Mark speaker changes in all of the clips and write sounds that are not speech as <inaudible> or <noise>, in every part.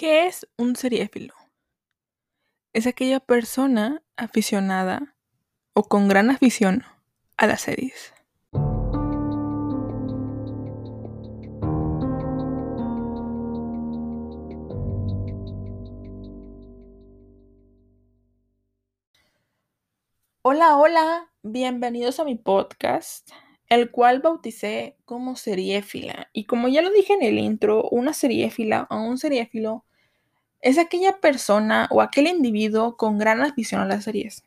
Speaker 1: ¿Qué es un seriéfilo? Es aquella persona aficionada o con gran afición a las series. Hola, hola, bienvenidos a mi podcast, el cual bauticé como seriéfila. Y como ya lo dije en el intro, una seriéfila o un seriéfilo es aquella persona o aquel individuo con gran afición a las series.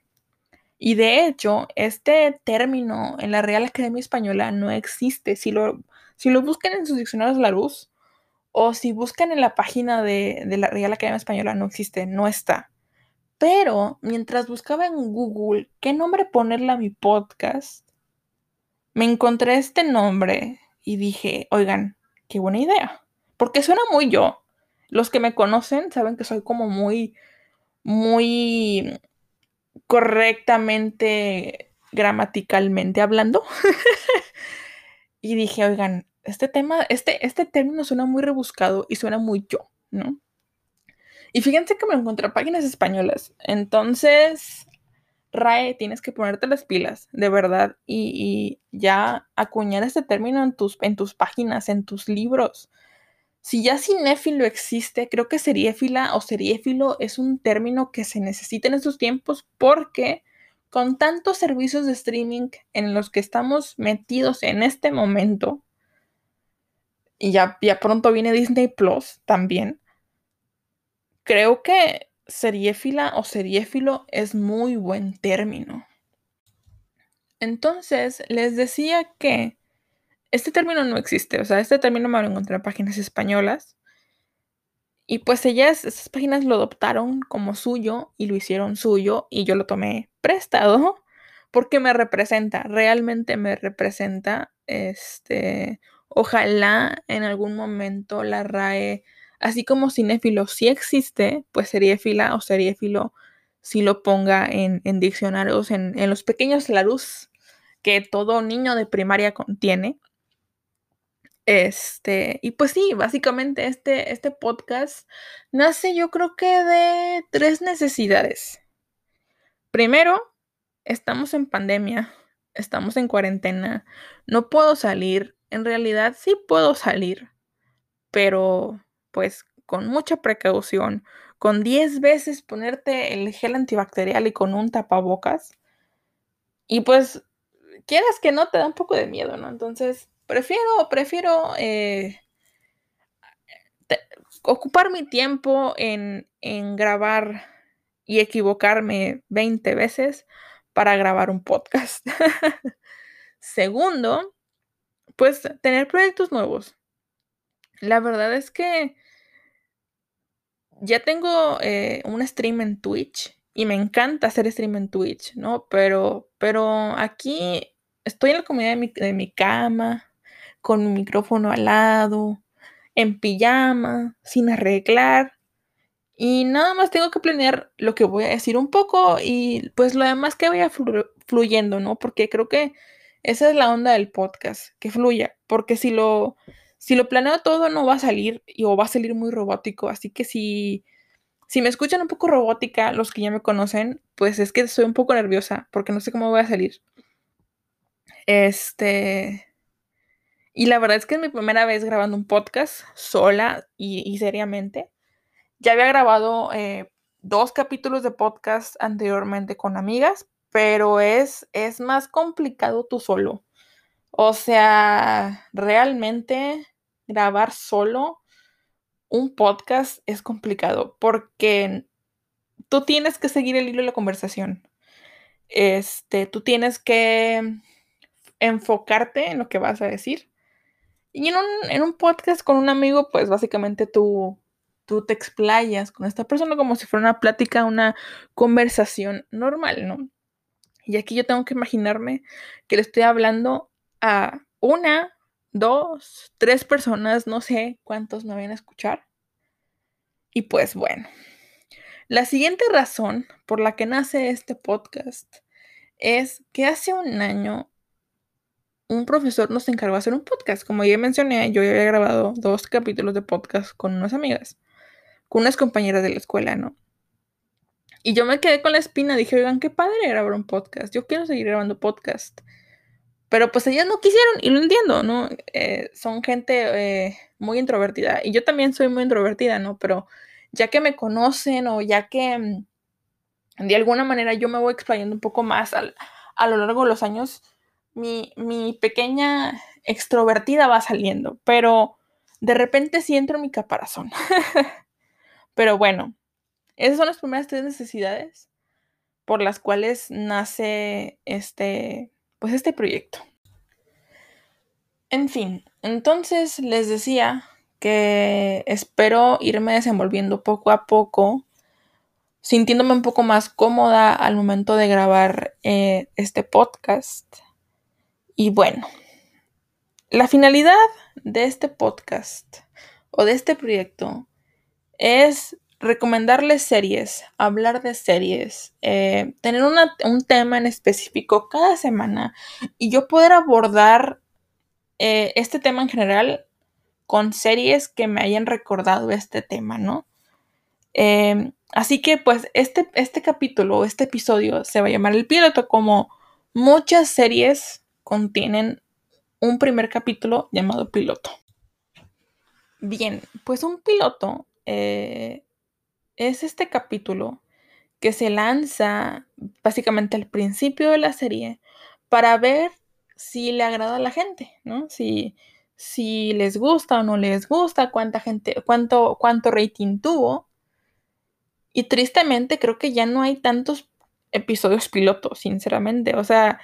Speaker 1: Y de hecho, este término en la Real Academia Española no existe. Si lo, si lo buscan en sus diccionarios La Luz o si buscan en la página de, de la Real Academia Española, no existe, no está. Pero mientras buscaba en Google qué nombre ponerle a mi podcast, me encontré este nombre y dije, oigan, qué buena idea. Porque suena muy yo. Los que me conocen saben que soy como muy, muy correctamente gramaticalmente hablando. <laughs> y dije, oigan, este tema, este, este término suena muy rebuscado y suena muy yo, ¿no? Y fíjense que me encontré páginas españolas. Entonces, RAE, tienes que ponerte las pilas, de verdad, y, y, ya acuñar este término en tus, en tus páginas, en tus libros. Si ya cinéfilo existe, creo que seriéfila o seriéfilo es un término que se necesita en estos tiempos porque con tantos servicios de streaming en los que estamos metidos en este momento, y ya, ya pronto viene Disney Plus también, creo que seriéfila o seriéfilo es muy buen término. Entonces, les decía que este término no existe, o sea, este término me lo encontré en páginas españolas. Y pues ellas, esas páginas lo adoptaron como suyo y lo hicieron suyo y yo lo tomé prestado <laughs> porque me representa, realmente me representa. Este, ojalá en algún momento la RAE, así como cinéfilo sí existe, pues seriéfila o seriéfilo sí lo ponga en, en diccionarios, en, en los pequeños larus que todo niño de primaria contiene. Este, y pues sí, básicamente este, este podcast nace yo creo que de tres necesidades. Primero, estamos en pandemia, estamos en cuarentena, no puedo salir, en realidad sí puedo salir, pero pues con mucha precaución, con 10 veces ponerte el gel antibacterial y con un tapabocas. Y pues, quieras que no, te da un poco de miedo, ¿no? Entonces, prefiero, prefiero eh, ocupar mi tiempo en, en, grabar y equivocarme 20 veces para grabar un podcast. <laughs> Segundo, pues tener proyectos nuevos. La verdad es que ya tengo eh, un stream en Twitch y me encanta hacer stream en Twitch, ¿no? Pero, pero aquí estoy en la comunidad de mi, de mi cama, con un micrófono al lado, en pijama, sin arreglar. Y nada más tengo que planear lo que voy a decir un poco y pues lo demás que vaya flu fluyendo, ¿no? Porque creo que esa es la onda del podcast, que fluya. Porque si lo, si lo planeo todo no va a salir y, o va a salir muy robótico. Así que si, si me escuchan un poco robótica, los que ya me conocen, pues es que estoy un poco nerviosa porque no sé cómo voy a salir. Este... Y la verdad es que es mi primera vez grabando un podcast sola y, seriamente. Ya había grabado eh, dos capítulos de podcast anteriormente con amigas, pero es, es más complicado tú solo. O sea, realmente grabar solo un podcast es complicado porque tú tienes que seguir el hilo de la conversación. Este, tú tienes que enfocarte en lo que vas a decir y en un, en un, podcast con un amigo, pues básicamente tú, tú te explayas con esta persona como si fuera una plática, una conversación normal, ¿no? Y aquí yo tengo que imaginarme que le estoy hablando a una, dos, tres personas, no sé cuántos me van a escuchar. Y pues bueno, la siguiente razón por la que nace este podcast es que hace un año un profesor nos encargó hacer un podcast. Como ya mencioné, yo ya había grabado dos capítulos de podcast con unas amigas. con unas compañeras de la escuela, ¿no? Y yo me quedé con la espina, dije, oigan, qué padre grabar un podcast, yo quiero seguir grabando podcast. Pero pues ellas no quisieron y lo entiendo, ¿no? Eh, son gente eh, muy introvertida y yo también soy muy introvertida, ¿no? Pero ya que me conocen o ya que mm, de alguna manera yo me voy explayando un poco más a lo largo de los años, mi, pequeña extrovertida va saliendo, pero de repente sí entro en mi caparazón. <laughs> pero bueno, esas son las primeras tres necesidades por las cuales nace este, pues este proyecto. En fin, entonces les decía que espero irme desenvolviendo poco a poco, sintiéndome un poco más cómoda al momento de grabar eh, este podcast. Y bueno, la finalidad de este podcast o de este proyecto es recomendarles series, hablar de series, eh, tener un tema en específico cada semana y yo poder abordar eh, este tema en general con series que me hayan recordado este tema, ¿no? Em, así que pues este, este capítulo, este episodio se va a llamar el piloto como muchas series contienen un primer capítulo llamado piloto. Bien, pues un piloto eh, es este capítulo que se lanza básicamente al principio de la serie para ver si le agrada a la gente, ¿no? Si, si les gusta o no les gusta, cuánta gente, cuánto, cuánto rating tuvo. Y tristemente creo que ya no hay tantos episodios pilotos, sinceramente. O sea,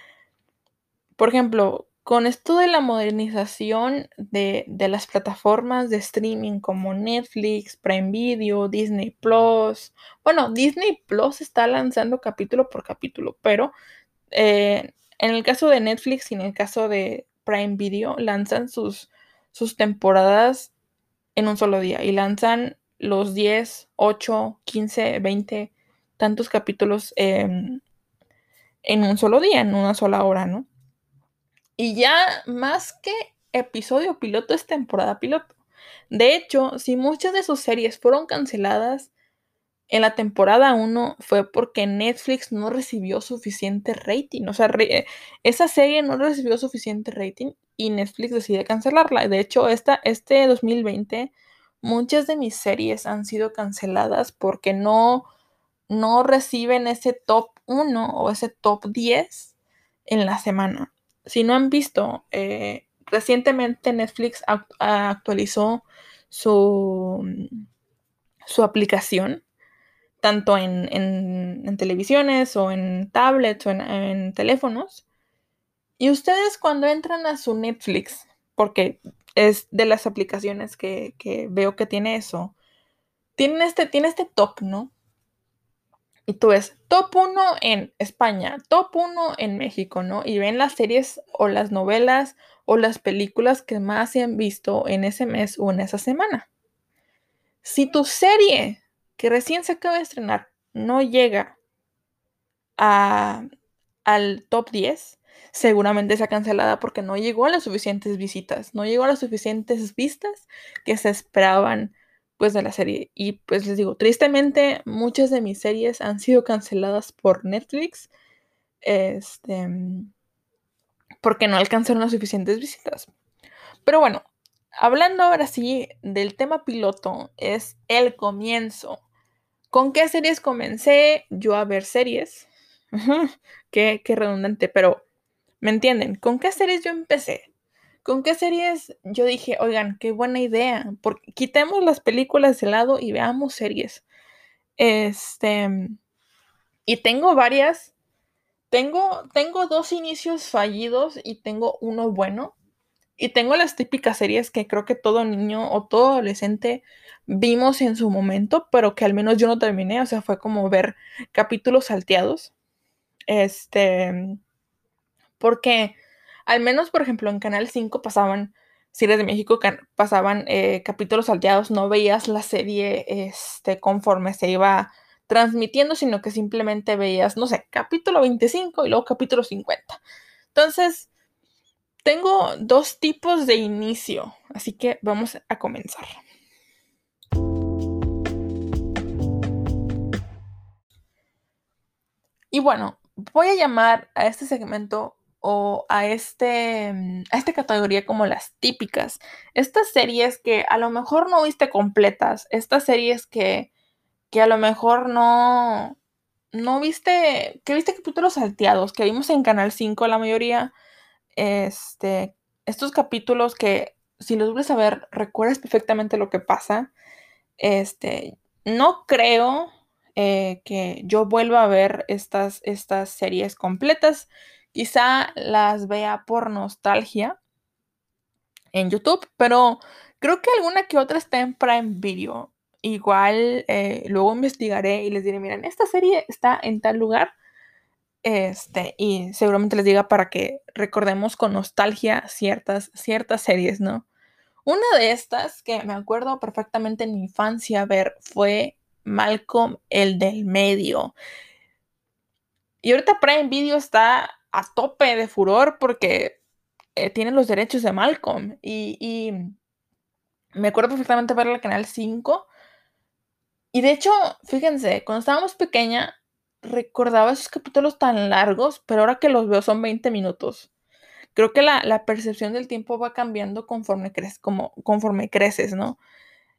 Speaker 1: por ejemplo, con esto de la modernización de, las plataformas de streaming como Netflix, Prime Video, Disney Plus, bueno, Disney Plus está lanzando capítulo por capítulo, pero eh, en el caso de Netflix y en el caso de Prime Video, lanzan sus, sus temporadas en un solo día y lanzan los 10, 8, 15, 20, tantos capítulos en un solo día, en una sola hora, ¿no? Y ya más que episodio piloto es temporada piloto. De hecho, si muchas de sus series fueron canceladas en la temporada 1 fue porque Netflix no recibió suficiente rating. O sea, esa serie no recibió suficiente rating y Netflix decide cancelarla. De hecho, esta, este 2020 muchas de mis series han sido canceladas porque no, no reciben ese top 1 o ese top 10 en la semana si no han visto, eh, recientemente Netflix actualizó su, su aplicación, tanto en, televisiones o en tablets o en, teléfonos. Y ustedes cuando entran a su Netflix, porque es de las aplicaciones que, que veo que tiene eso, tiene este, tiene este top, ¿no? Y tú ves top 1 en España, top 1 en México, ¿no? Y ven las series o las novelas o las películas que más se han visto en ese mes o en esa semana. Si tu serie que recién se acaba de estrenar no llega a, al top 10, seguramente sea cancelada porque no llegó a las suficientes visitas, no llegó a las suficientes vistas que se esperaban pues de la serie. Y pues les digo, tristemente muchas de mis series han sido canceladas por Netflix. Este porque no alcanzaron las suficientes visitas. Pero bueno, hablando ahora sí del tema piloto, es el comienzo. ¿Con qué series comencé yo a ver series? <laughs> qué, qué redundante, pero ¿me entienden? ¿Con qué series yo empecé? ¿Con qué series? Yo dije, oigan, qué buena idea. Porque quitemos las películas de lado y veamos series. Este. Y tengo varias. Tengo, tengo dos inicios fallidos y tengo uno bueno. Y tengo las típicas series que creo que todo niño o todo adolescente vimos en su momento, pero que al menos yo no terminé. O sea, fue como ver capítulos salteados. Este. Porque al menos, por ejemplo, en Canal 5 pasaban, si eres de México, pasaban eh, capítulos salteados, no veías la serie este, conforme se iba transmitiendo, sino que simplemente veías, no sé, capítulo 25 y luego capítulo 50. Entonces, tengo dos tipos de inicio, así que vamos a comenzar. Y bueno, voy a llamar a este segmento o a, este, mm, a esta categoría como las típicas. Estas series que a lo mejor no viste completas, estas series que, que a lo mejor no, no viste, que viste capítulos salteados, que vimos en Canal 5 la mayoría, este, estos capítulos que si los vuelves a ver, recuerdas perfectamente lo que pasa. Este, no creo eh, que yo vuelva a ver estas, estas series completas. Quizá las vea por nostalgia en YouTube, pero creo que alguna que otra está en Prime Video. Igual eh, luego investigaré y les diré, miren, esta serie está en tal lugar. Este, y seguramente les diga para que recordemos con nostalgia ciertas, ciertas series, ¿no? Una de estas que me acuerdo perfectamente en mi infancia ver fue Malcolm el del medio. Y ahorita Prime Video está a tope de furor porque eh, tiene los derechos de Malcolm. Y, y, me acuerdo perfectamente ver el canal 5. Y de hecho, fíjense, cuando estábamos pequeña, recordaba esos capítulos tan largos, pero ahora que los veo son 20 minutos. Creo que la, percepción del tiempo va cambiando conforme, creces, como, conforme creces, ¿no?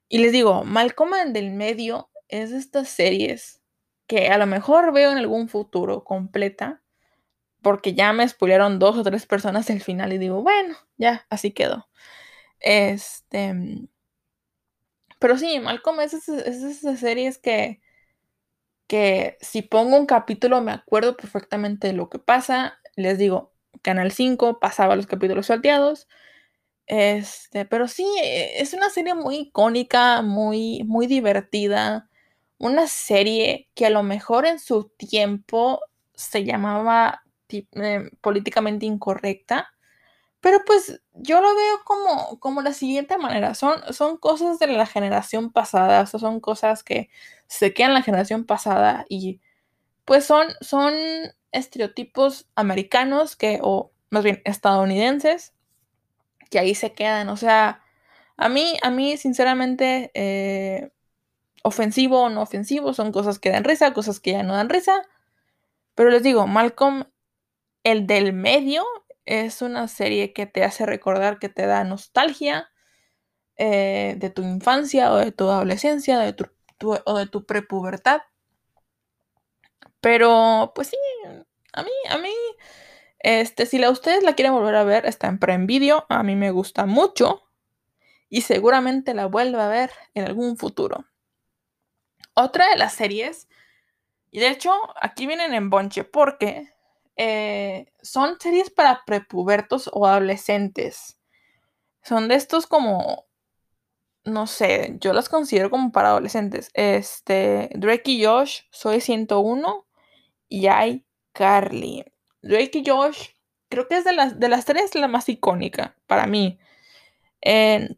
Speaker 1: Y les digo, Malcolm en del medio es de estas series que a lo mejor veo en algún futuro completa, porque ya me spoilearon dos o tres personas el final y digo, bueno, ya, así quedó. Este. Pero sí, Malcolm es, es, esas series que, que si pongo un capítulo me acuerdo perfectamente de lo que pasa. Les digo, Canal 5 pasaba los capítulos salteados. Este, pero sí, es una serie muy icónica, muy, muy divertida. Una serie que a lo mejor en su tiempo se llamaba eh, políticamente incorrecta. Pero pues yo lo veo como, como la siguiente manera. Son, son cosas de la generación pasada. O son cosas que se quedan en la generación pasada. Y pues son, son estereotipos americanos que, o más bien estadounidenses, que ahí se quedan. O sea, a mí, a mí, sinceramente, eh, ofensivo o no ofensivo, son cosas que dan risa, cosas que ya no dan risa. Pero les digo, Malcolm, el del medio, es una serie que te hace recordar, que te da nostalgia eh, de tu infancia o de tu adolescencia, de tu, o de tu prepubertad. Pero, pues sí, a mí, a mí, este, si la, ustedes la quieren volver a ver, está en Prime Video. A mí me gusta mucho. Y seguramente la vuelva a ver en algún futuro. Otra de las series, y de hecho aquí vienen en bonche porque eh, son series para prepubertos o adolescentes. Son de estos como no sé, yo las considero como para adolescentes. Este, Drake y Josh, Soy 101 y hay Carly. Drake y Josh, creo que es de las, de las tres la más icónica para mí.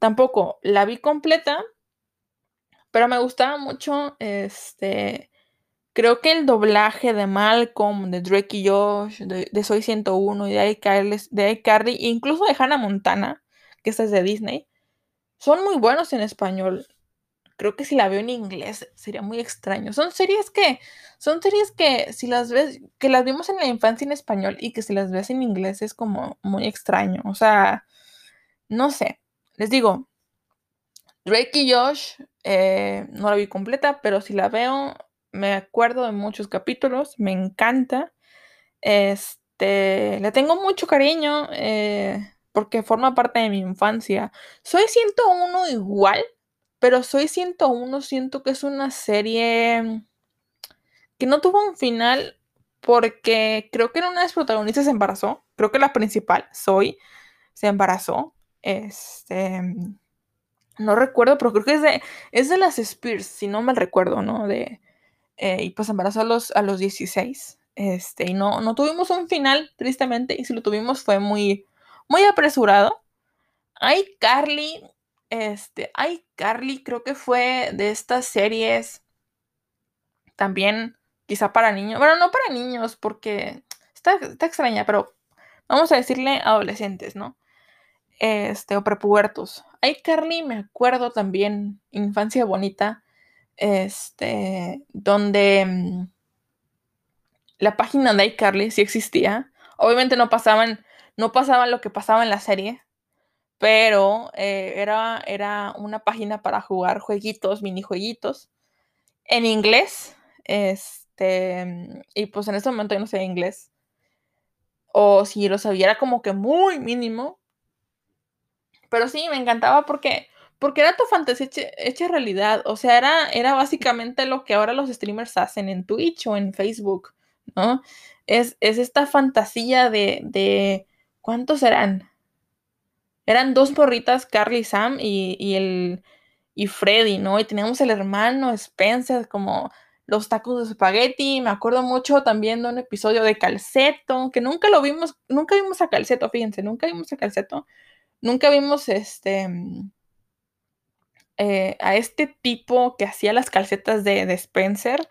Speaker 1: tampoco la vi completa, pero me gustaba mucho. Este, creo que el doblaje de Malcolm, de Drake y Josh, de, Soy 101 y de Carly, de Carly, incluso de Hannah Montana, que esta es de Disney, son muy buenos en español creo que si la veo en inglés sería muy extraño. Son series que, son series que si las ves, que las vimos en la infancia en español y que si las ves en inglés es como muy extraño. O sea, no sé. Les digo, Drake y Josh eh, no la vi completa, pero si la veo, me acuerdo de muchos capítulos, me encanta. Este, le tengo mucho cariño eh, porque forma parte de mi infancia. Soy 101 igual, pero Soy 101 siento que es una serie que no tuvo un final porque creo que una de las protagonistas se embarazó. Creo que la principal, Soy, se embarazó. Este. No recuerdo, pero creo que es de, es de las Spears, si no me recuerdo, ¿no? De, eh, y pues embarazó a los, a los 16. Este, y no, no tuvimos un final, tristemente, y si lo tuvimos fue muy, muy apresurado. Ay, Carly, este, ay, Carly, creo que fue de estas series también, quizá para niños. Bueno, no para niños, porque está, extraña, pero vamos a decirle adolescentes, ¿no? Este, o prepubertos. Ay, Carly, me acuerdo también, Infancia Bonita, este, donde mm, la página de iCarly sí existía. Obviamente no pasaban, no pasaban lo que pasaba en la serie, pero eh, era, era una página para jugar jueguitos, minijueguitos, en inglés. Este, y pues en ese momento yo no sé inglés. O si lo sabía, era como que muy mínimo. Pero sí, me encantaba porque, porque era tu fantasía hecha, realidad. O sea, era, era básicamente lo que ahora los streamers hacen en Twitch o en Facebook, ¿no? Es, esta fantasía de, de, ¿Cuántos eran? Eran dos porritas, Carly y Sam, y, el. y Freddy, ¿no? Y teníamos el hermano Spencer, como los tacos de espagueti. Me acuerdo mucho también de un episodio de Calceto, que nunca lo vimos, nunca vimos a Calceto, fíjense, nunca vimos a Calceto. Nunca vimos este. Eh, a este tipo que hacía las calcetas de, Spencer.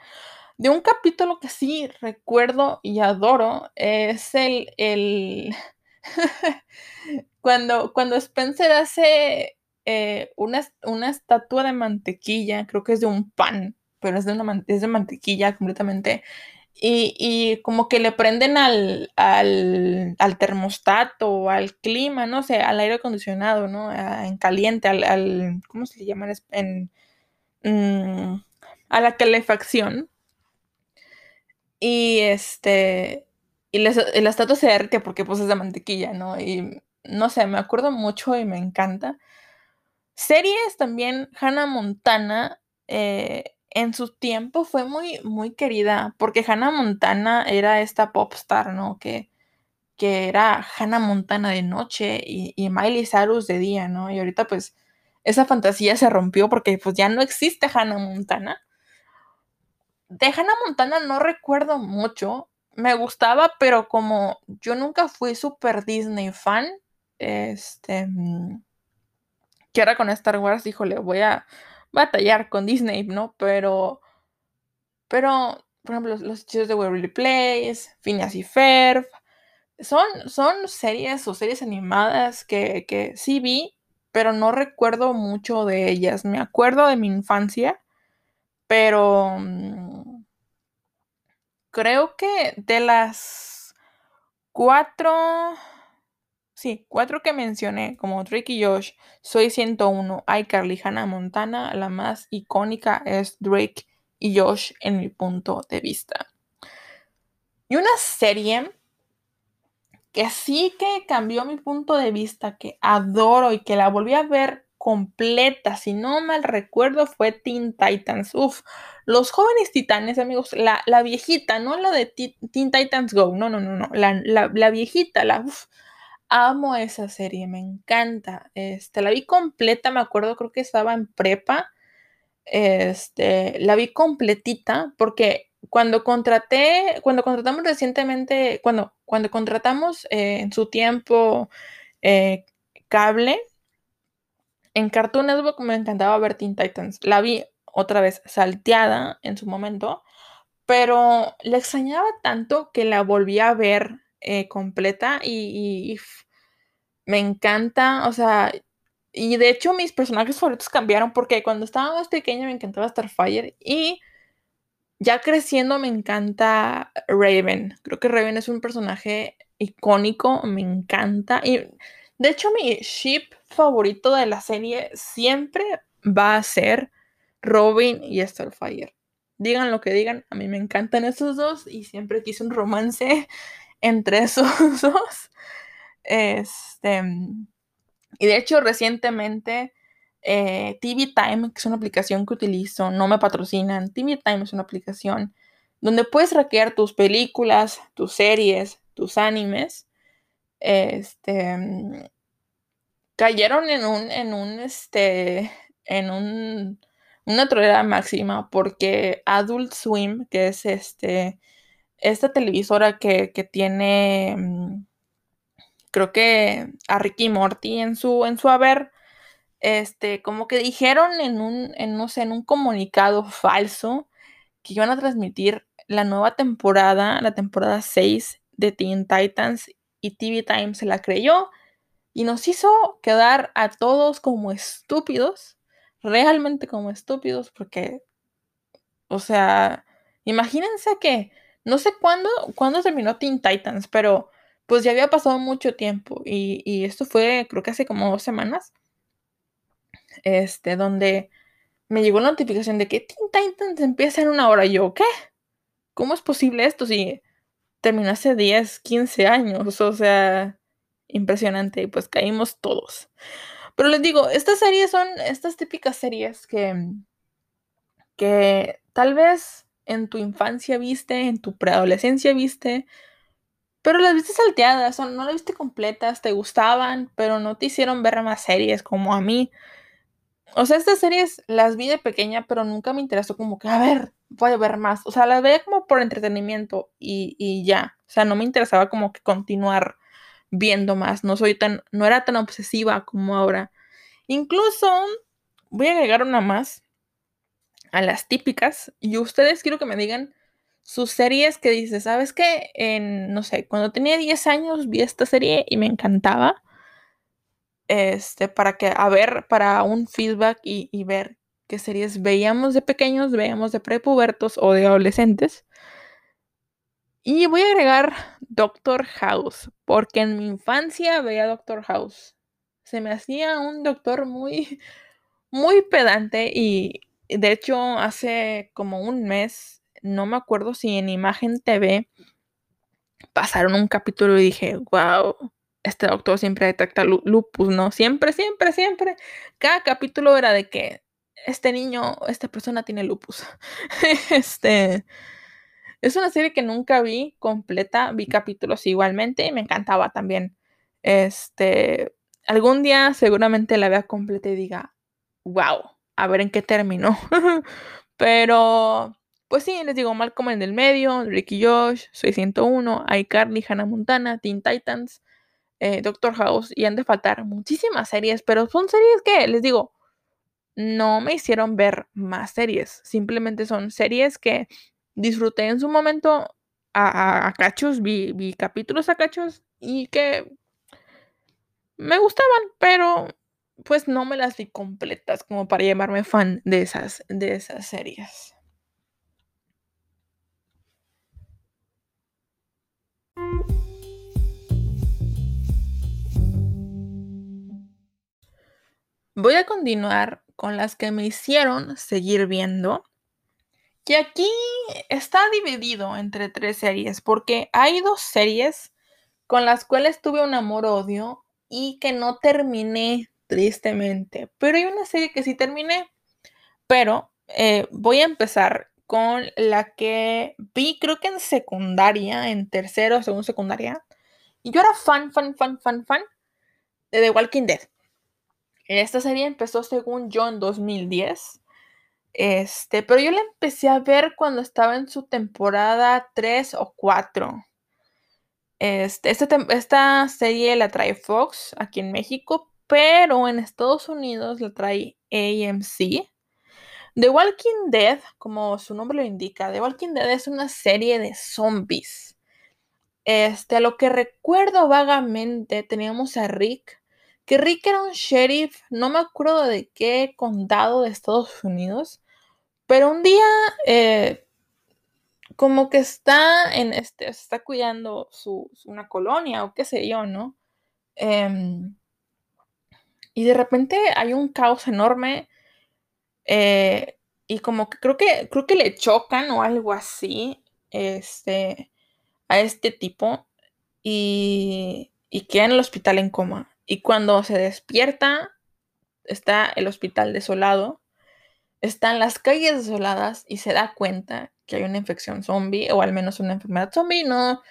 Speaker 1: De un capítulo que sí recuerdo y adoro es el. el <laughs> cuando, cuando Spencer hace eh, una, una estatua de mantequilla, creo que es de un pan pero es de, una, es de mantequilla completamente. Y, como que le prenden al, al, al, termostato, al clima, no sé, al aire acondicionado, ¿no? en caliente, al, ¿cómo se llama? En, mm, a la calefacción. Y este, y la, estatua se derrite porque pues es de mantequilla, ¿no? Y no sé, me acuerdo mucho y me encanta. Series también, Hannah Montana, eh, en su tiempo fue muy, muy querida, porque Hannah Montana era esta pop star, ¿no? Que, que era Hannah Montana de noche y, y, Miley Cyrus de día, ¿no? Y ahorita pues esa fantasía se rompió porque pues ya no existe Hannah Montana. De Hannah Montana no recuerdo mucho, me gustaba, pero como yo nunca fui super Disney fan, este, mm, que ahora con Star Wars, híjole, voy a batallar con Disney, ¿no? Pero, pero, por ejemplo, los, hechizos de Waverly Place, Phineas y Ferb, son, son series o series animadas que, que sí vi, pero no recuerdo mucho de ellas. Me acuerdo de mi infancia, pero mm, creo que de las cuatro Sí, cuatro que mencioné, como Drake y Josh, Soy 101, iCarly, Hannah Montana, la más icónica es Drake y Josh en mi punto de vista. Y una serie que sí que cambió mi punto de vista, que adoro y que la volví a ver completa, si no mal recuerdo, fue Teen Titans. Uf, los jóvenes titanes, amigos, la, viejita, no la de Teen Titans Go, no, no, no, no, la, viejita, la, uf, amo esa serie, me encanta. Este, la vi completa, me acuerdo, creo que estaba en prepa. Este, la vi completita porque cuando contraté, cuando contratamos recientemente, cuando, cuando contratamos eh, en su tiempo eh, cable, en Cartoon Network me encantaba ver Teen Titans. La vi otra vez salteada en su momento, pero la extrañaba tanto que la volví a ver eh, completa y, me encanta, o sea, y de hecho mis personajes favoritos cambiaron porque cuando estaba más pequeña me encantaba Starfire y ya creciendo me encanta Raven. Creo que Raven es un personaje icónico, me encanta. Y de hecho mi ship favorito de la serie siempre va a ser Robin y Starfire. Digan lo que digan, a mí me encantan esos dos y siempre quise un romance entre esos <laughs> dos. Este, y de hecho, recientemente, eh, TV Time, que es una aplicación que utilizo, no me patrocinan. TV Time es una aplicación donde puedes hackear tus películas, tus series, tus animes. Este, cayeron en un, en un, este, en un, una trolera máxima porque Adult Swim, que es este, esta televisora que, tiene, mm, creo que a Ricky Morty en su, en su haber, este, como que dijeron en un, en, no sé, en un comunicado <laughs> falso que iban a transmitir la nueva temporada, la temporada 6 de Teen Titans y TV Time se la creyó y nos hizo quedar a todos como estúpidos, realmente como estúpidos, porque, o sea, imagínense que No sé cuándo, terminó Teen Titans, pero pues ya había pasado mucho tiempo y, y esto fue creo que hace como dos semanas, este, donde me llegó la notificación de que Teen Titans empieza en una hora. Y yo, ¿qué? ¿Cómo es posible esto si terminó hace 10, 15 años? O sea, impresionante. Y pues caímos todos. Pero les digo, estas series son estas típicas series que, que tal vez en tu infancia viste, en tu preadolescencia viste, pero las viste salteadas, no las viste completas, te gustaban, pero no te hicieron ver más series como a mí. O sea, estas series las vi de pequeña, pero nunca me interesó como que, a ver, voy a ver más. O sea, las veía como por entretenimiento y, y ya. O sea, no me interesaba como que continuar viendo más. No soy tan, no era tan obsesiva como ahora. Incluso voy a agregar una más a las típicas. Y ustedes quiero que me digan sus series que dices, ¿sabes qué? En, no sé, cuando tenía 10 años vi esta serie y me encantaba. Este, para que, a ver, para un feedback y, y ver qué series veíamos de pequeños, veíamos de prepubertos o de adolescentes. Y voy a agregar Doctor House, porque en mi infancia veía Doctor House. Se me hacía un doctor muy, muy pedante y de hecho hace como un mes, no me acuerdo si en Imagen TV pasaron un capítulo y dije, wow, este doctor siempre detecta lupus, ¿no? Siempre, siempre, siempre. Cada capítulo era de que este niño, esta persona tiene lupus. <laughs> este es una serie que nunca vi completa, vi capítulos igualmente y me encantaba también. Este, algún día seguramente la vea completa y diga, wow, a ver en qué terminó. <laughs> Pero, pues sí, les digo, Malcolm en el medio, Ricky Josh, Soy 101, iCarly, Hannah Montana, Teen Titans, eh, Doctor House, y han de faltar muchísimas series, pero son series que, les digo, no me hicieron ver más series, simplemente son series que disfruté en su momento a, cachos, vi, vi, capítulos a cachos y que me gustaban, pero pues no me las vi completas como para llamarme fan de esas, de esas series. Voy a continuar con las que me hicieron seguir viendo y aquí está dividido entre tres series, porque hay dos series con las cuales tuve un amor-odio y que no terminé tristemente. Pero hay una serie que sí terminé. Pero eh, voy a empezar con la que vi, creo que en secundaria, en tercero o segundo secundaria. Y yo era fan, fan, fan, fan, fan de The Walking Dead. Esta serie empezó, según yo, en 2010. Este, pero yo la empecé a ver cuando estaba en su temporada 3 o 4. Este, esta, serie la trae Fox aquí en México, pero en Estados Unidos la trae AMC. The Walking Dead, como su nombre lo indica, The Walking Dead es una serie de zombies. Este, a lo que recuerdo vagamente, teníamos a Rick, que Rick era un sheriff, no me acuerdo de qué condado de Estados Unidos, pero un día eh, como que está en este, está cuidando su, una colonia o qué sé yo, ¿no? Em, y de repente hay un caos enorme eh, y como que creo que creo que le chocan o algo así este, a este tipo y, y queda en el hospital en coma. Y cuando se despierta, está el hospital desolado, está en las calles desoladas y se da cuenta que hay una infección zombie o al menos una enfermedad zombie. No,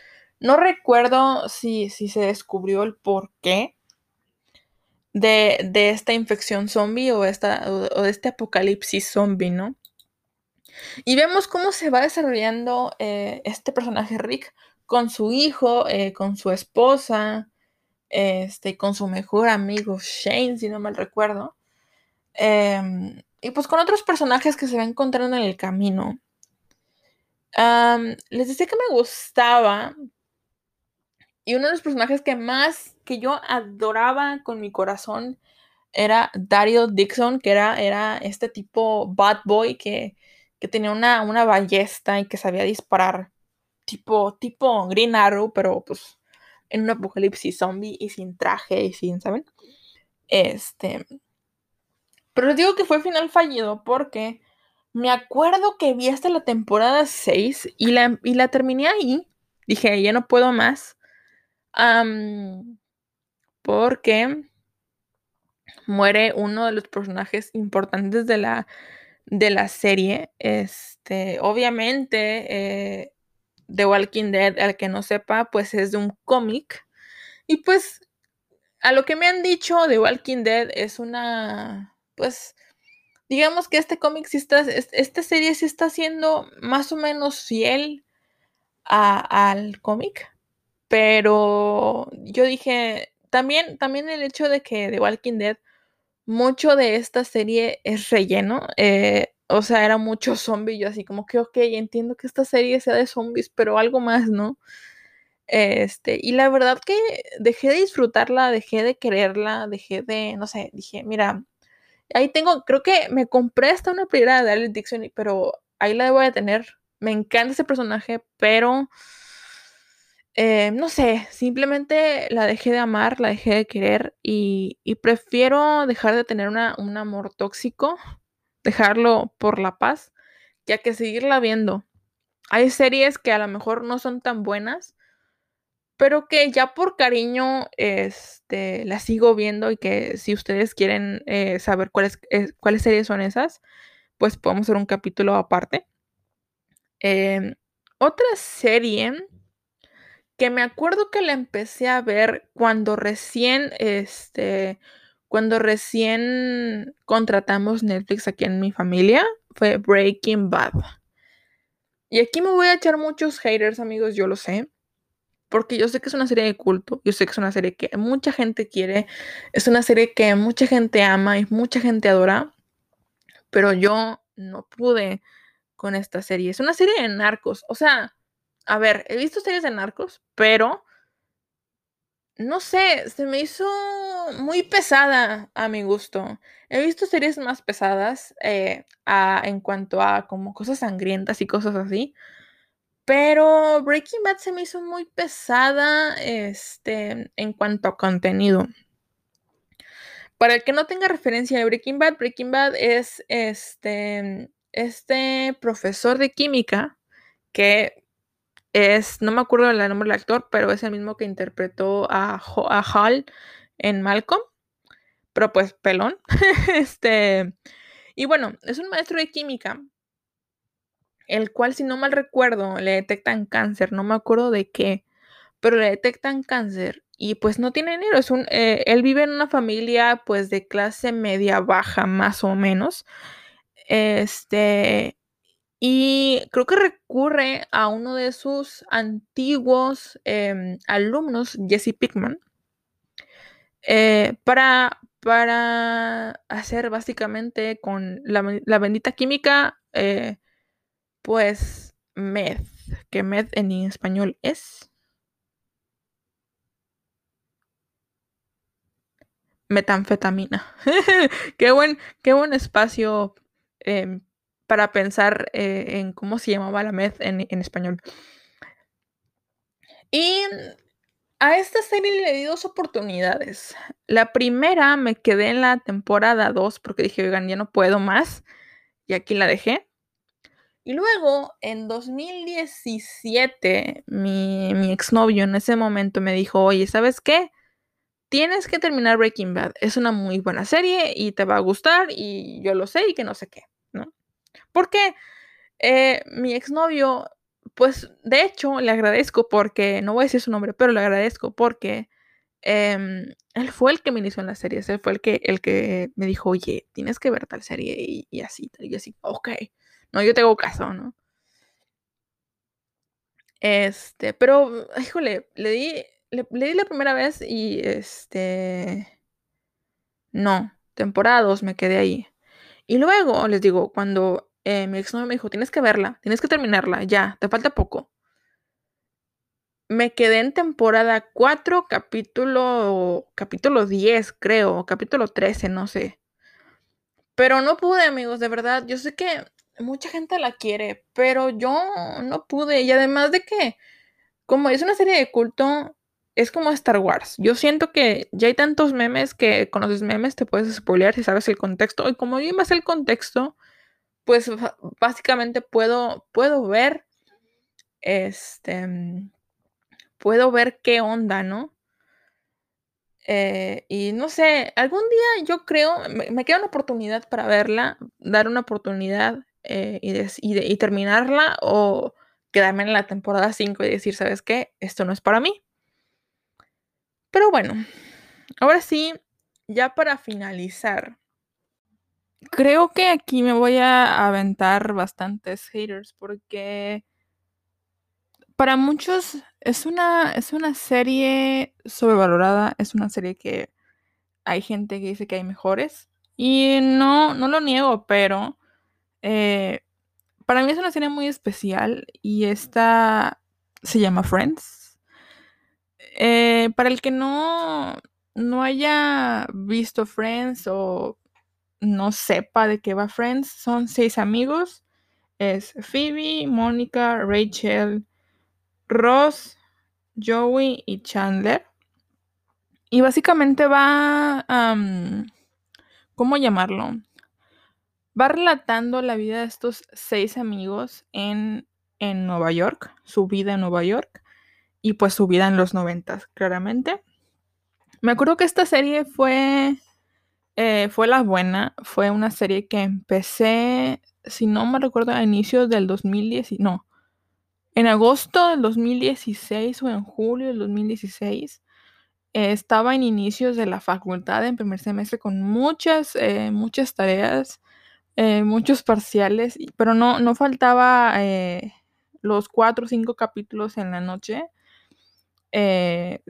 Speaker 1: no recuerdo si, si se descubrió el porqué de, de esta infección zombie o, esta, o, de este apocalipsis zombie, ¿no? Y vemos cómo se va desarrollando eh, este personaje Rick con su hijo, eh, con su esposa, este, con su mejor amigo Shane, si no mal recuerdo. Em, y pues con otros personajes que se va encontrando en el camino. les decía que me gustaba. Y uno de los personajes que más, que yo adoraba con mi corazón, era Dario Dixon, que era, era este tipo bad boy que, que tenía una, una ballesta y que sabía disparar tipo, tipo Green Arrow, pero pues en un apocalipsis zombie y sin traje y sin, ¿saben? Este. Pero les digo que fue final fallido porque me acuerdo que vi hasta la temporada 6 y la, y la terminé ahí. Dije, ya no puedo más. Porque muere uno de los personajes importantes de la, de la serie. Este, obviamente, eh, The Walking Dead, al que no sepa, pues es de un cómic. Y pues, a lo que me han dicho, The Walking Dead es una, pues, digamos que este cómic sí está, esta serie sí está siendo más o menos fiel al cómic. Pero yo dije, también, también el hecho de que The Walking Dead, mucho de esta serie es relleno. Eh, o sea, era mucho zombie. Yo así como que, ok, entiendo que esta serie sea de zombies, pero algo más, ¿no? Este, y la verdad que dejé de disfrutarla, dejé de quererla, dejé de, no sé, dije, mira, ahí tengo, creo que me compré hasta una playera de Alex Dixon, pero ahí la debo de tener. Me encanta ese personaje, pero eh, no sé, simplemente la dejé de amar, la dejé de querer y, prefiero dejar de tener una, un amor tóxico dejarlo por la paz, ya que seguirla viendo. Hay series que a lo mejor no son tan buenas, pero que ya por cariño este, las sigo viendo y que si ustedes quieren eh, saber cuáles, eh, cuáles series son esas, pues podemos hacer un capítulo aparte. Em, otra serie que me acuerdo que la empecé a ver cuando recién, este, cuando recién contratamos Netflix aquí en mi familia fue Breaking Bad. Y aquí me voy a echar muchos haters, amigos, yo lo sé. Porque yo sé que es una serie de culto, yo sé que es una serie que mucha gente quiere, es una serie que mucha gente ama y mucha gente adora, pero yo no pude con esta serie. Es una serie de narcos, o sea, a ver, he visto series de narcos, pero no sé, se me hizo muy pesada a mi gusto. He visto series más pesadas eh, en cuanto a como cosas sangrientas y cosas así. Pero Breaking Bad se me hizo muy pesada este, en cuanto a contenido. Para el que no tenga referencia de Breaking Bad, Breaking Bad es este, este profesor de química que es, no me acuerdo el nombre del actor, pero es el mismo que interpretó a, a Hal en Malcolm, pero pues pelón. <laughs> este, y bueno, es un maestro de química, el cual, si no mal recuerdo, le detectan cáncer, no me acuerdo de qué, pero le detectan cáncer y pues no tiene dinero. Es un, eh, él vive en una familia pues de clase media baja, más o menos. Este, y creo que recurre a uno de sus antiguos em, alumnos, Jesse Pickman, eh, para, para hacer básicamente con la, bendita química, eh, pues meth, que meth en español es metanfetamina. <laughs> qué, buen, qué buen espacio em, para pensar eh, en cómo se llamaba la meth en, español. Y a esta serie le di dos oportunidades. La primera me quedé en la temporada 2 porque dije, oigan, ya no puedo más. Y aquí la dejé. Y luego, en 2017, mi, mi exnovio en ese momento me dijo, oye, ¿sabes qué? Tienes que terminar Breaking Bad. Es una muy buena serie y te va a gustar y yo lo sé y que no sé qué. Porque eh, mi exnovio, pues de hecho le agradezco porque, no voy a decir su nombre, pero le agradezco porque em, él fue el que me inició en las series, él fue el que, el que me dijo, oye, tienes que ver tal serie y, así, y así, ok, no, yo tengo caso, ¿no? Este, pero, híjole, le di, le, le di la primera vez y este, no, temporadas me quedé ahí. Y luego, les digo, cuando eh, mi ex me dijo, tienes que verla, tienes que terminarla, ya, te falta poco. Me quedé en temporada 4, capítulo, capítulo 10, creo, capítulo 13, no sé. Pero no pude, amigos, de verdad. Yo sé que mucha gente la quiere, pero yo no pude. Y además de que, como es una serie de culto, es como Star Wars. Yo siento que ya hay tantos memes que conoces memes, te puedes spoilear si sabes el contexto. Y como yo más el contexto, pues básicamente puedo, puedo ver, este, puedo ver qué onda, ¿no? Eh, y no sé, algún día yo creo, me, queda una oportunidad para verla, dar una oportunidad eh, y, y, terminarla o quedarme en la temporada 5 y decir, ¿sabes qué? Esto no es para mí. Pero bueno, ahora sí, ya para finalizar, creo que aquí me voy a aventar bastantes haters porque para muchos es una, es una serie sobrevalorada, es una serie que hay gente que dice que hay mejores y no, no lo niego, pero eh, para mí es una serie muy especial y esta se llama Friends. Eh, para el que no, no haya visto Friends o no sepa de qué va Friends, son seis amigos. Es Phoebe, Mónica, Rachel, Ross, Joey y Chandler. Y básicamente va, ¿cómo llamarlo? Va relatando la vida de estos seis amigos en, en Nueva York, su vida en Nueva York y pues su vida en los noventas, claramente. Me acuerdo que esta serie fue, eh, fue la buena, fue una serie que empecé, si no me recuerdo, a inicios del 2010, no, en agosto del 2016 o en julio del 2016. Eh, estaba en inicios de la facultad en primer semestre con muchas, eh, muchas tareas, muchos parciales, pero no, no faltaba los cuatro o cinco capítulos en la noche eh,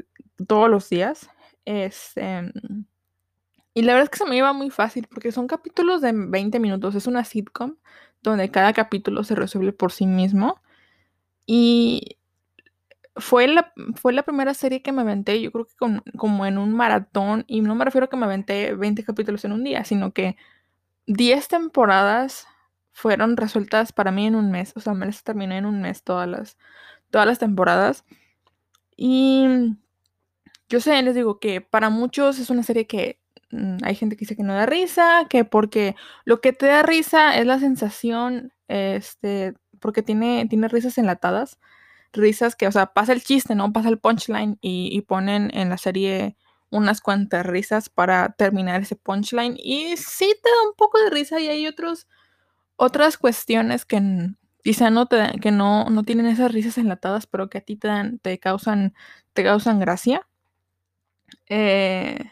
Speaker 1: todos los días. Este, y la verdad es que se me iba muy fácil porque son capítulos de 20 minutos. Es una sitcom donde cada capítulo se resuelve por sí mismo. Y fue la, fue la primera serie que me aventé, yo creo que como en un maratón. Y no me refiero a que me aventé 20 capítulos en un día, sino que 10 temporadas fueron resueltas para mí en un mes. O sea, me las terminé en un mes todas las, todas las temporadas. Y yo sé, les digo que para muchos es una serie que hay gente que dice que no da risa, que porque lo que te da risa es la sensación, este, porque tiene, tiene risas enlatadas, risas que, o sea, pasa el chiste, ¿no? Pasa el punchline y, y ponen en la serie unas cuantas risas para terminar ese punchline y sí te da un poco de risa y hay otros, otras cuestiones que quizá no te que no, no tienen esas risas enlatadas, pero que a ti te dan, te causan, te causan gracia. Eh,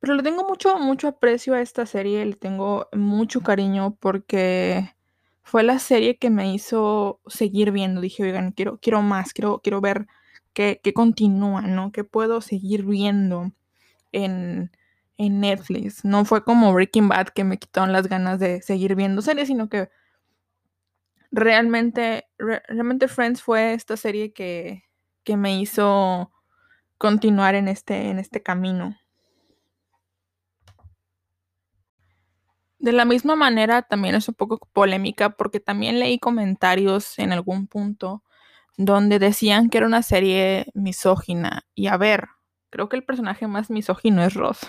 Speaker 1: pero le tengo mucho, mucho aprecio a esta serie, le tengo mucho cariño porque fue la serie que me hizo seguir viendo. Dije, oigan, quiero, quiero más, quiero, quiero ver qué, continúa, ¿no? Que puedo seguir viendo en, en Netflix. No fue como Breaking Bad que me quitaron las ganas de seguir viendo series, sino que realmente, realmente Friends fue esta serie que, que me hizo continuar en este, en este camino. De la misma manera, también es un poco polémica porque también leí comentarios en algún punto donde decían que era una serie misógina. Y a ver, creo que el personaje más misógino es Ross.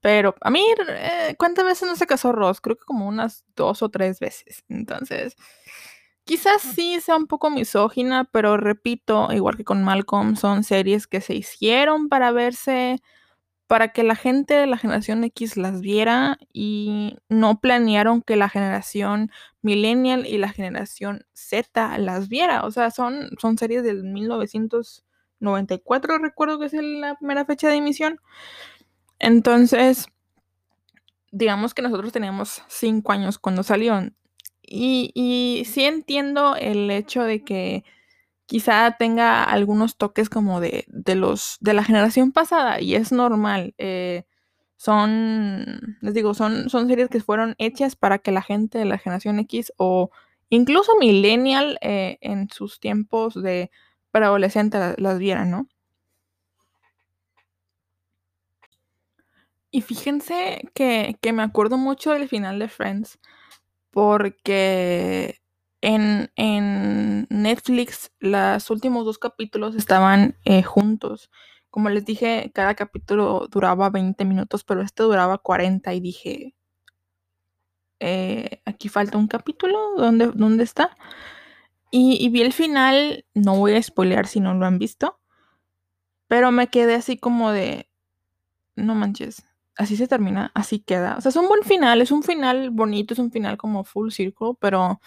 Speaker 1: Pero a mí, eh, ¿cuántas veces no se casó Ross? Creo que como unas dos o tres veces. Entonces, Quizás sí sea un poco misógina, pero repito, igual que con Malcolm, son series que se hicieron para verse, para que la gente de la generación X las viera y no planearon que la generación millennial y la generación Z las viera. O sea, son, son series del 1994, recuerdo que es la primera fecha de emisión. Entonces, digamos que nosotros teníamos cinco años cuando salió. Y, y sí entiendo el hecho de que quizá tenga algunos toques como de, de los de la generación pasada y es normal. Eh, son, les digo, son, son series que fueron hechas para que la gente de la generación X o incluso millennial eh, en sus tiempos de preadolescente las, las vieran, ¿no? Y fíjense que, que me acuerdo mucho del final de Friends porque en, Netflix los últimos dos capítulos estaban eh, juntos. Como les dije, cada capítulo duraba 20 minutos, pero este duraba 40 y dije, eh, aquí falta un capítulo, ¿dónde, dónde está? Y, y, vi el final, no voy a spoilear si no lo han visto, pero me quedé así como de, no manches, así se termina, así queda. O sea, es un buen final, es un final bonito, es un final como full circle, pero...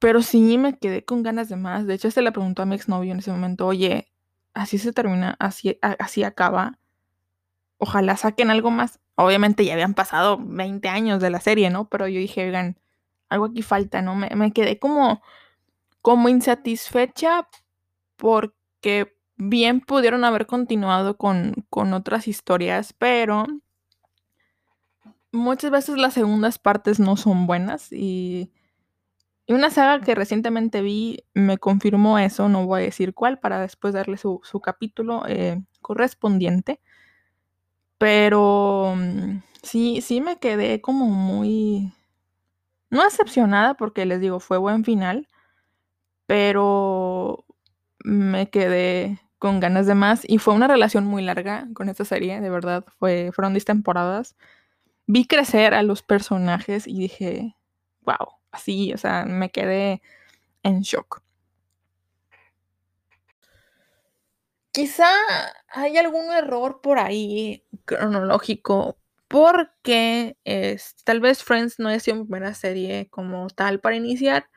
Speaker 1: Pero sí me quedé con ganas de más. De hecho, se le preguntó a mi exnovio en ese momento, oye, así se termina, así, así acaba. Ojalá saquen algo más. Obviamente ya habían pasado 20 años de la serie, ¿no? Pero yo dije, oigan, algo aquí falta, ¿no? Me, me quedé como, como insatisfecha porque bien pudieron haber continuado con, con otras historias, pero muchas veces las segundas partes no son buenas y, y, una saga que recientemente vi me confirmó eso, no voy a decir cuál para después darle su, su capítulo eh, correspondiente, pero mm, sí, sí me quedé como muy, no decepcionada porque les digo, fue buen final, pero me quedé con ganas de más y fue una relación muy larga con esta serie, de verdad, fue, fueron 10 temporadas. Vi crecer a los personajes y dije, wow, así, o sea, me quedé en shock. Quizá hay algún error por ahí cronológico, porque es, tal vez Friends no es mi primera serie como tal para iniciar,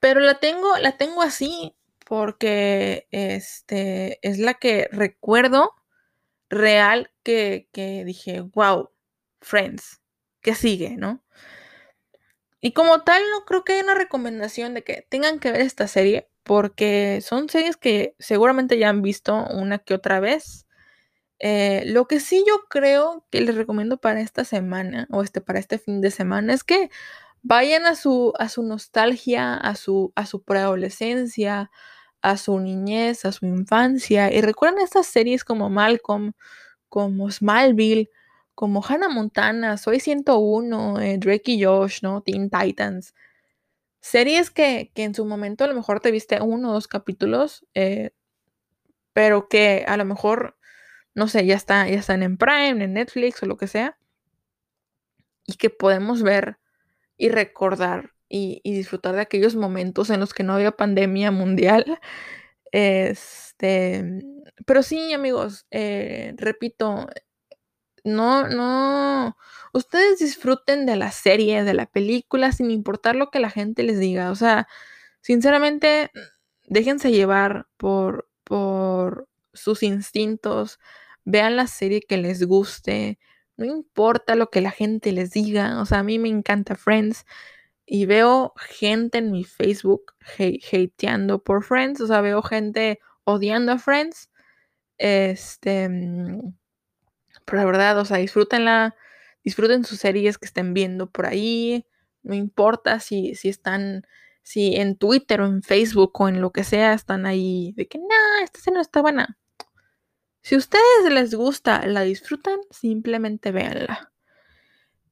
Speaker 1: pero la tengo, la tengo así porque este, es la que recuerdo real que, que dije, wow, Friends, ¿qué sigue, no? Y como tal, no creo que haya una recomendación de que tengan que ver esta serie, porque son series que seguramente ya han visto una que otra vez. Eh, lo que sí yo creo que les recomiendo para esta semana, o este, para este fin de semana, es que vayan a su, a su nostalgia, a su, a su preadolescencia, a su niñez, a su infancia. Y recuerden estas series como Malcolm, como Smallville, como Hannah Montana, Soy 101, eh, Drake y Josh, ¿no? Teen Titans. Series que, que, en su momento a lo mejor te viste uno o dos capítulos, eh, pero que a lo mejor, no sé, ya, está, ya están en Prime, en Netflix o lo que sea. Y que podemos ver y recordar y, disfrutar de aquellos momentos en los que no había pandemia mundial. <laughs> Este, pero sí, amigos, eh, repito, no, no, ustedes disfruten de la serie, de la película, sin importar lo que la gente les diga. O sea, sinceramente, déjense llevar por, por sus instintos, vean la serie que les guste, no importa lo que la gente les diga. O sea, a mí me encanta Friends y veo gente en mi Facebook hateando por Friends, o sea, veo gente odiando a Friends. Este, mm, pero la verdad, o sea, disfrútenla, disfruten sus series que estén viendo por ahí, no importa si, si están, si en Twitter o en Facebook o en lo que sea están ahí de que, no, esta serie no está buena. Si a ustedes les gusta, la disfrutan, simplemente véanla.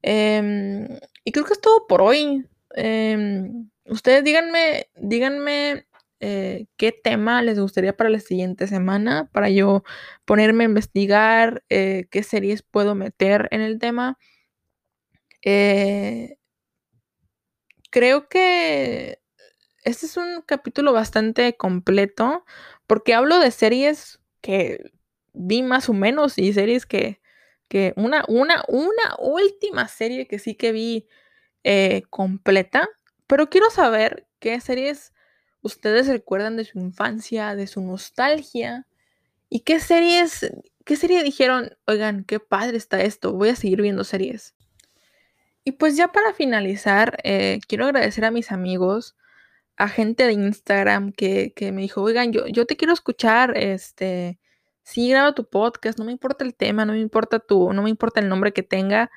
Speaker 1: Eh, y creo que es todo por hoy. Eh, ustedes díganme, díganme eh, qué tema les gustaría para la siguiente semana, para yo ponerme a investigar eh, qué series puedo meter en el tema. Eh, creo que este es un capítulo bastante completo porque hablo de series que vi más o menos y series que, que una, una, una última serie que sí que vi completa, pero quiero saber qué series ustedes recuerdan de su infancia, de su nostalgia y qué series, qué serie dijeron, oigan, qué padre está esto, voy a seguir viendo series. Y pues ya para finalizar, eh, quiero agradecer a mis amigos, a gente de Instagram que, que me dijo, oigan, yo, yo te quiero escuchar, este, sí, graba tu podcast, no me importa el tema, no me importa tu, no me importa el nombre que tenga,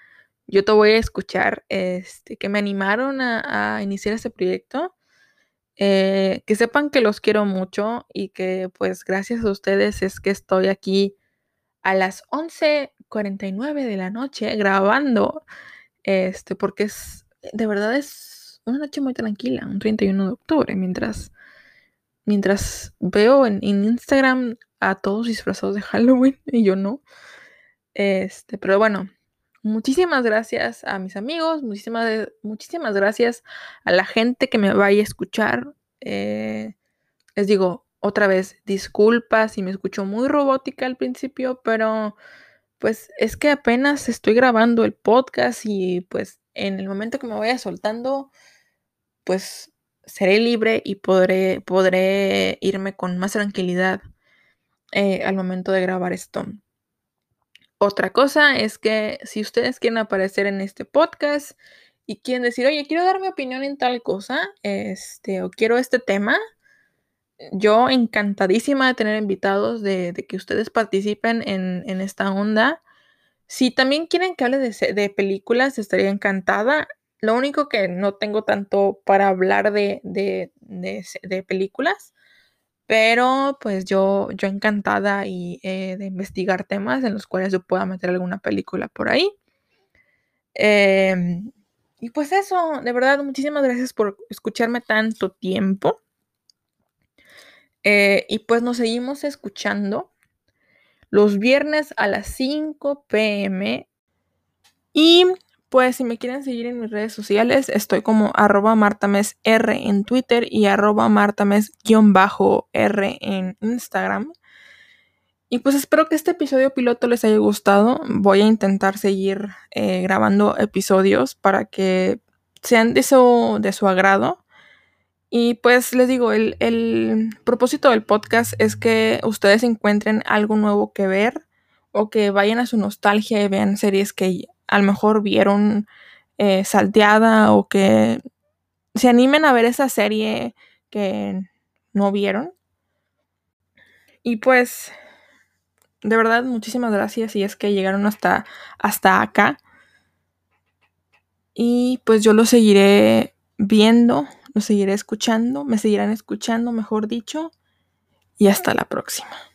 Speaker 1: yo te voy a escuchar, este, que me animaron a, iniciar este proyecto. Eh, que sepan que los quiero mucho y que pues gracias a ustedes es que estoy aquí a las 11.49 de la noche grabando Este, porque es, de verdad es una noche muy tranquila, un 31 de octubre, mientras, mientras veo en, en Instagram a todos disfrazados de Halloween <laughs> y yo no. Este, pero bueno, muchísimas gracias a mis amigos, muchísimas, muchísimas gracias a la gente que me vaya a escuchar. Eh, les digo otra vez, disculpas si me escucho muy robótica al principio, pero pues es que apenas estoy grabando el podcast y pues en el momento que me vaya soltando, pues seré libre y podré, podré irme con más tranquilidad eh, al momento de grabar esto. Otra cosa es que si ustedes quieren aparecer en este podcast y quieren decir, oye, quiero dar mi opinión en tal cosa, este, o quiero este tema, yo encantadísima de tener invitados, de, que ustedes participen en, esta onda. Si también quieren que hable de, películas, estaría encantada. Lo único que no tengo tanto para hablar de, de películas, pero pues yo, yo encantada y, eh, de investigar temas en los cuales yo pueda meter alguna película por ahí. Em, y pues eso, de verdad, muchísimas gracias por escucharme tanto tiempo. Eh, y pues nos seguimos escuchando los viernes a las 5 pm. Y pues si me quieren seguir en mis redes sociales, estoy como arroba martamesr en Twitter y arroba martames-r en Instagram. Y pues espero que este episodio piloto les haya gustado. Voy a intentar seguir eh, grabando episodios para que sean de su, de su agrado. Y pues les digo, el, el, propósito del podcast es que ustedes encuentren algo nuevo que ver o que vayan a su nostalgia y vean series que a lo mejor vieron eh, salteada o que se animen a ver esa serie que no vieron. Y pues, de verdad, muchísimas gracias si es que llegaron hasta, hasta acá. Y pues yo lo seguiré viendo lo seguiré escuchando, me seguirán escuchando, mejor dicho, y hasta la próxima.